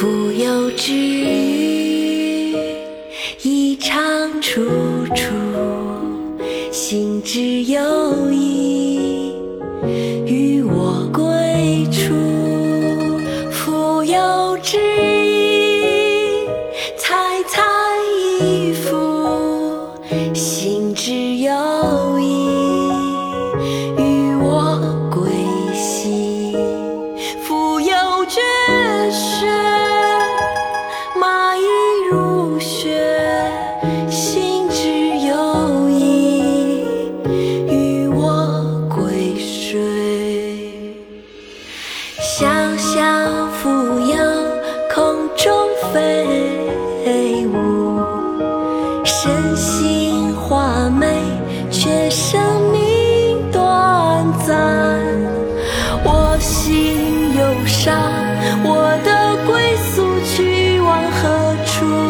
蜉蝣之于一，尝处处心之有依。与我归处，蜉蝣之于采，采衣服。只有意，与我归兮。复有绝学，马已入穴。心只有意，与我归睡。小小蜉蝣，空中飞心花美，却生命短暂。我心忧伤，我的归宿去往何处？